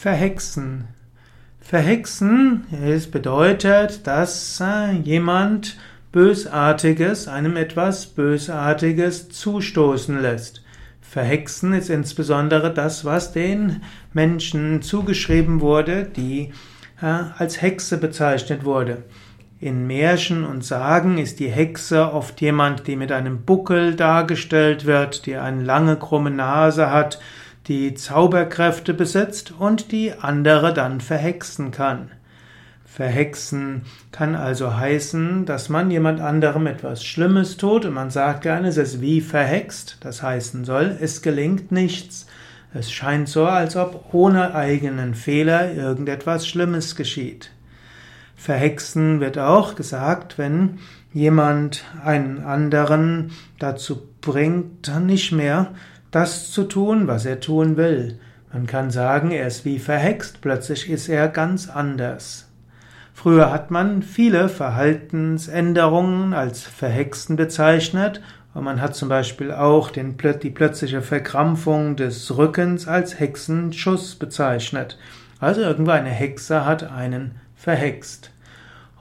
Verhexen. Verhexen es bedeutet, dass äh, jemand Bösartiges, einem etwas Bösartiges zustoßen lässt. Verhexen ist insbesondere das, was den Menschen zugeschrieben wurde, die äh, als Hexe bezeichnet wurde. In Märchen und Sagen ist die Hexe oft jemand, die mit einem Buckel dargestellt wird, die eine lange krumme Nase hat, die Zauberkräfte besitzt und die andere dann verhexen kann. Verhexen kann also heißen, dass man jemand anderem etwas Schlimmes tut und man sagt gerne, es ist wie verhext, das heißen soll, es gelingt nichts. Es scheint so, als ob ohne eigenen Fehler irgendetwas Schlimmes geschieht. Verhexen wird auch gesagt, wenn jemand einen anderen dazu bringt, nicht mehr das zu tun, was er tun will. Man kann sagen, er ist wie verhext, plötzlich ist er ganz anders. Früher hat man viele Verhaltensänderungen als Verhexen bezeichnet und man hat zum Beispiel auch den, die plötzliche Verkrampfung des Rückens als Hexenschuss bezeichnet. Also irgendwo eine Hexe hat einen verhext.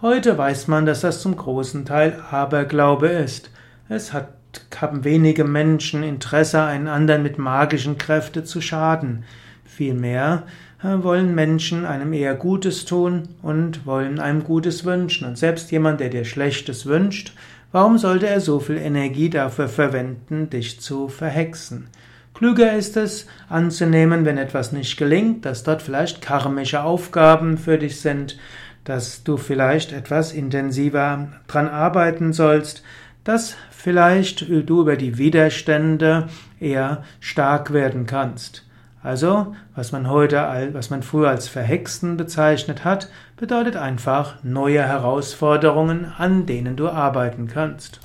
Heute weiß man, dass das zum großen Teil Aberglaube ist. Es hat haben wenige Menschen Interesse, einen anderen mit magischen Kräften zu schaden. Vielmehr äh, wollen Menschen einem eher Gutes tun und wollen einem Gutes wünschen. Und selbst jemand, der dir Schlechtes wünscht, warum sollte er so viel Energie dafür verwenden, dich zu verhexen? Klüger ist es anzunehmen, wenn etwas nicht gelingt, dass dort vielleicht karmische Aufgaben für dich sind, dass du vielleicht etwas intensiver dran arbeiten sollst, dass vielleicht du über die Widerstände eher stark werden kannst. Also, was man heute, was man früher als Verhexen bezeichnet hat, bedeutet einfach neue Herausforderungen, an denen du arbeiten kannst.